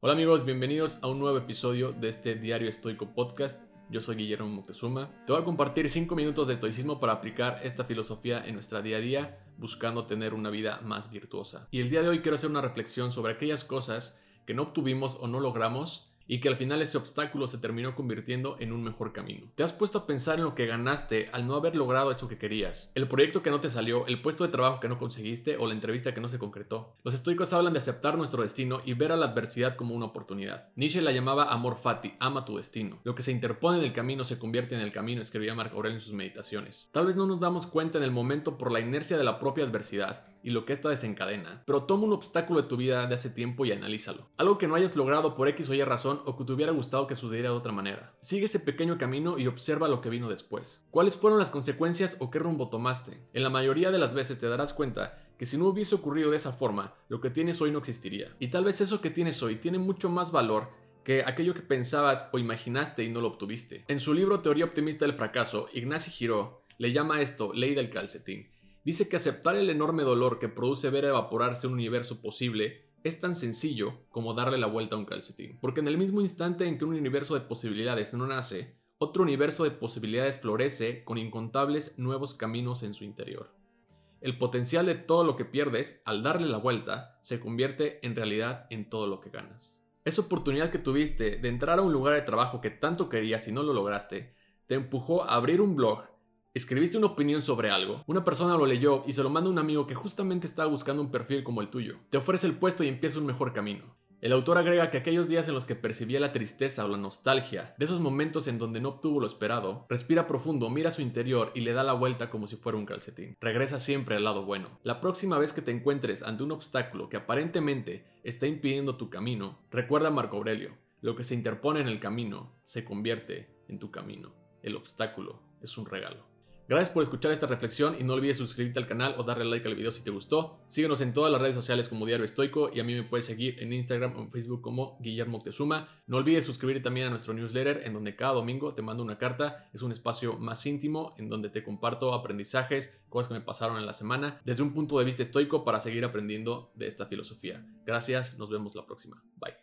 Hola amigos, bienvenidos a un nuevo episodio de este Diario Estoico Podcast. Yo soy Guillermo Moctezuma. Te voy a compartir 5 minutos de estoicismo para aplicar esta filosofía en nuestra día a día, buscando tener una vida más virtuosa. Y el día de hoy quiero hacer una reflexión sobre aquellas cosas que no obtuvimos o no logramos y que al final ese obstáculo se terminó convirtiendo en un mejor camino. ¿Te has puesto a pensar en lo que ganaste al no haber logrado eso que querías? El proyecto que no te salió, el puesto de trabajo que no conseguiste o la entrevista que no se concretó. Los estoicos hablan de aceptar nuestro destino y ver a la adversidad como una oportunidad. Nietzsche la llamaba amor fati, ama tu destino. Lo que se interpone en el camino se convierte en el camino, escribía Marco Aurelio en sus meditaciones. Tal vez no nos damos cuenta en el momento por la inercia de la propia adversidad, y lo que esta desencadena, pero toma un obstáculo de tu vida de hace tiempo y analízalo. Algo que no hayas logrado por X o Y razón o que te hubiera gustado que sucediera de otra manera. Sigue ese pequeño camino y observa lo que vino después. ¿Cuáles fueron las consecuencias o qué rumbo tomaste? En la mayoría de las veces te darás cuenta que si no hubiese ocurrido de esa forma, lo que tienes hoy no existiría. Y tal vez eso que tienes hoy tiene mucho más valor que aquello que pensabas o imaginaste y no lo obtuviste. En su libro Teoría Optimista del Fracaso, Ignacio Giró le llama esto ley del calcetín Dice que aceptar el enorme dolor que produce ver evaporarse un universo posible es tan sencillo como darle la vuelta a un calcetín. Porque en el mismo instante en que un universo de posibilidades no nace, otro universo de posibilidades florece con incontables nuevos caminos en su interior. El potencial de todo lo que pierdes al darle la vuelta se convierte en realidad en todo lo que ganas. Esa oportunidad que tuviste de entrar a un lugar de trabajo que tanto querías y no lo lograste, te empujó a abrir un blog Escribiste una opinión sobre algo, una persona lo leyó y se lo manda a un amigo que justamente estaba buscando un perfil como el tuyo. Te ofrece el puesto y empieza un mejor camino. El autor agrega que aquellos días en los que percibía la tristeza o la nostalgia, de esos momentos en donde no obtuvo lo esperado, respira profundo, mira su interior y le da la vuelta como si fuera un calcetín. Regresa siempre al lado bueno. La próxima vez que te encuentres ante un obstáculo que aparentemente está impidiendo tu camino, recuerda a Marco Aurelio, lo que se interpone en el camino se convierte en tu camino. El obstáculo es un regalo. Gracias por escuchar esta reflexión y no olvides suscribirte al canal o darle like al video si te gustó. Síguenos en todas las redes sociales como Diario Estoico y a mí me puedes seguir en Instagram o en Facebook como Guillermo Tezuma. No olvides suscribirte también a nuestro newsletter en donde cada domingo te mando una carta. Es un espacio más íntimo en donde te comparto aprendizajes, cosas que me pasaron en la semana desde un punto de vista estoico para seguir aprendiendo de esta filosofía. Gracias, nos vemos la próxima. Bye.